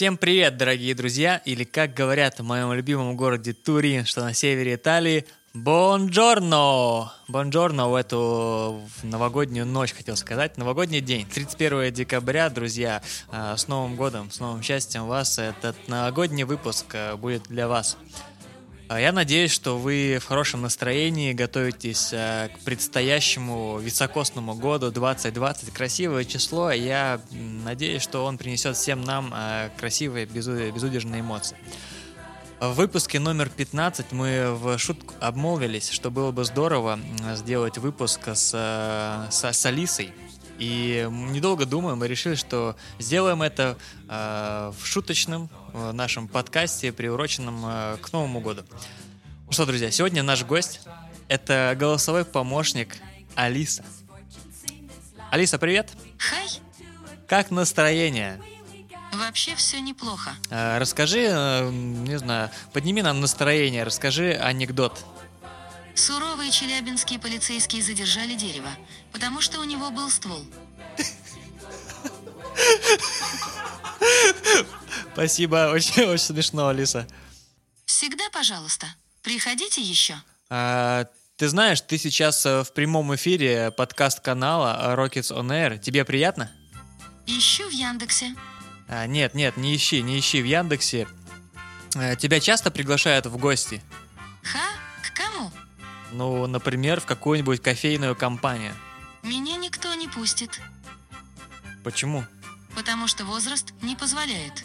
Всем привет, дорогие друзья, или как говорят в моем любимом городе Турин, что на севере Италии, Бонжорно! Бонжорно в эту новогоднюю ночь, хотел сказать. Новогодний день, 31 декабря, друзья. А, с Новым годом, с новым счастьем вас. Этот новогодний выпуск а, будет для вас. А, я надеюсь, что вы в хорошем настроении готовитесь к предстоящему високосному году 2020. Красивое число. Я надеюсь, что он принесет всем нам красивые, безудержные эмоции. В выпуске номер 15 мы в шутку обмолвились, что было бы здорово сделать выпуск с, с, с Алисой. И недолго думая, мы решили, что сделаем это э, в шуточном в нашем подкасте, приуроченном э, к Новому году. Ну что, друзья, сегодня наш гость — это голосовой помощник Алиса. Алиса, привет! Хай! Как настроение? Вообще все неплохо. А, расскажи, э, не знаю, подними нам настроение, расскажи анекдот. Суровые челябинские полицейские задержали дерево, потому что у него был ствол. Спасибо, очень, очень смешно, Алиса. Всегда, пожалуйста. Приходите еще. А, ты знаешь, ты сейчас э, в прямом эфире подкаст канала Rockets on Air. Тебе приятно? Ищу в Яндексе. А, нет, нет, не ищи, не ищи в Яндексе. А, тебя часто приглашают в гости? Ха? К кому? Ну, например, в какую-нибудь кофейную компанию. Меня никто не пустит. Почему? Потому что возраст не позволяет.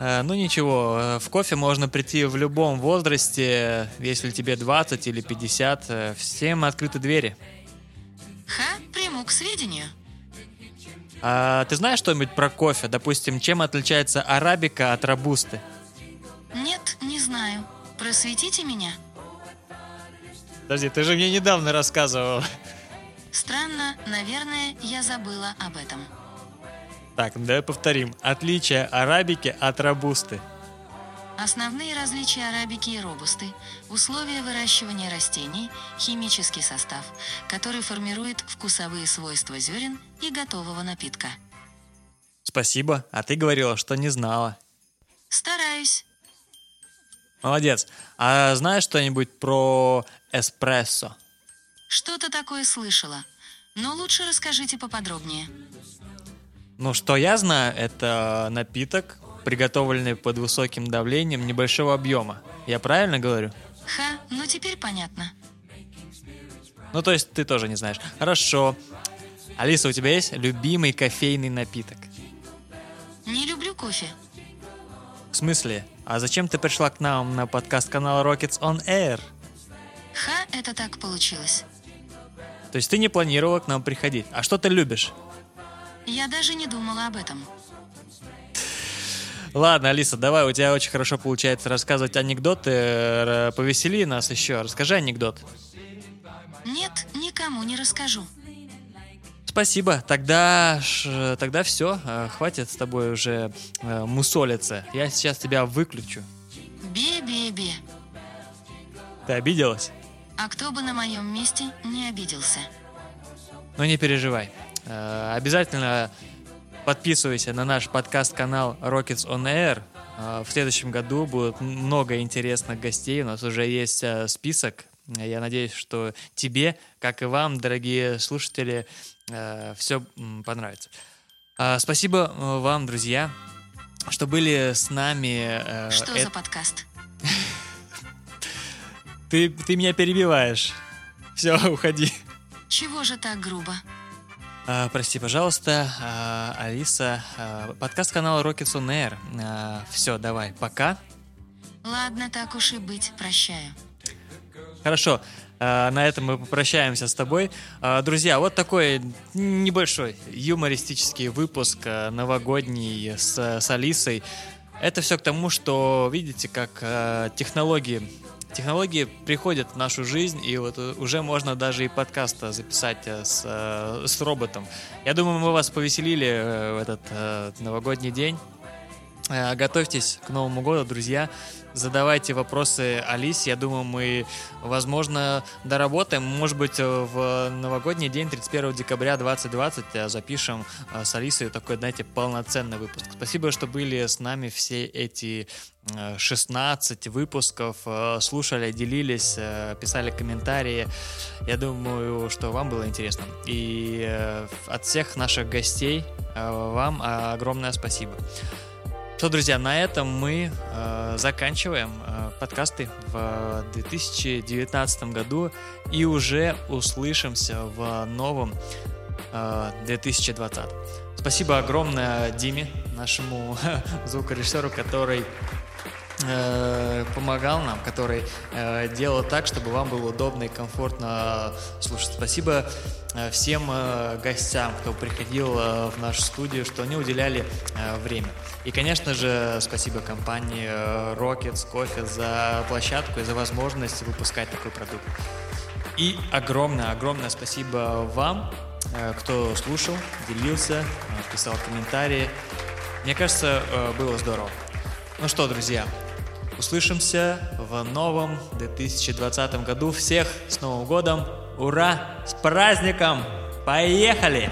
А, ну ничего, в кофе можно прийти в любом возрасте, если тебе 20 или 50, всем открыты двери. Ха, приму к сведению. А, ты знаешь что-нибудь про кофе? Допустим, чем отличается арабика от робусты? Нет, не знаю. Просветите меня. Подожди, ты же мне недавно рассказывал. Странно, наверное, я забыла об этом. Так, давай повторим. Отличие арабики от робусты. Основные различия арабики и робусты – условия выращивания растений, химический состав, который формирует вкусовые свойства зерен и готового напитка. Спасибо, а ты говорила, что не знала. Стараюсь. Молодец. А знаешь что-нибудь про эспрессо? Что-то такое слышала, но лучше расскажите поподробнее. Ну, что я знаю, это напиток, приготовленный под высоким давлением небольшого объема. Я правильно говорю? Ха, ну теперь понятно. Ну, то есть ты тоже не знаешь. Хорошо. Алиса, у тебя есть любимый кофейный напиток? Не люблю кофе. В смысле? А зачем ты пришла к нам на подкаст канала Rockets on Air? Ха, это так получилось. То есть ты не планировала к нам приходить. А что ты любишь? Я даже не думала об этом. Ладно, Алиса, давай, у тебя очень хорошо получается рассказывать анекдоты. Повесели нас еще. Расскажи анекдот. Нет, никому не расскажу. Спасибо. Тогда, тогда все. Э, хватит с тобой уже э, мусолиться. Я сейчас тебя выключу. Бе-бе-бе. Ты обиделась? А кто бы на моем месте не обиделся? Ну не переживай. Э, обязательно подписывайся на наш подкаст-канал Rockets on Air. В следующем году будет много интересных гостей. У нас уже есть список. Я надеюсь, что тебе, как и вам, дорогие слушатели, все понравится. Спасибо вам, друзья, что были с нами. Что это... за подкаст? Ты, ты меня перебиваешь. Все, уходи. Чего же так грубо? А, прости, пожалуйста, а, Алиса. А, подкаст канала Rockets on Air. А, все, давай, пока. Ладно, так уж и быть, прощаю. Хорошо, а, на этом мы попрощаемся с тобой. А, друзья, вот такой небольшой юмористический выпуск а, новогодний с, с Алисой. Это все к тому, что видите, как технологии технологии приходят в нашу жизнь, и вот уже можно даже и подкаст записать с, с роботом. Я думаю, мы вас повеселили в этот новогодний день. Э, готовьтесь к Новому году, друзья. Задавайте вопросы Алисе. Я думаю, мы, возможно, доработаем. Может быть, в новогодний день, 31 декабря 2020, э, запишем э, с Алисой такой, знаете, полноценный выпуск. Спасибо, что были с нами все эти 16 выпусков, слушали, делились, писали комментарии. Я думаю, что вам было интересно. И от всех наших гостей вам огромное спасибо. Что, друзья, на этом мы э, заканчиваем э, подкасты в 2019 году и уже услышимся в новом э, 2020. Спасибо огромное Диме, нашему звукорежиссеру, который э, помогал нам, который э, делал так, чтобы вам было удобно и комфортно слушать. Спасибо э, всем э, гостям, кто приходил э, в нашу студию, что они уделяли э, время. И, конечно же, спасибо компании э, Rockets Coffee за площадку и за возможность выпускать такой продукт. И огромное-огромное спасибо вам, э, кто слушал, делился, э, писал комментарии. Мне кажется, было здорово. Ну что, друзья, Услышимся в новом 2020 году. Всех с Новым годом! Ура! С праздником! Поехали!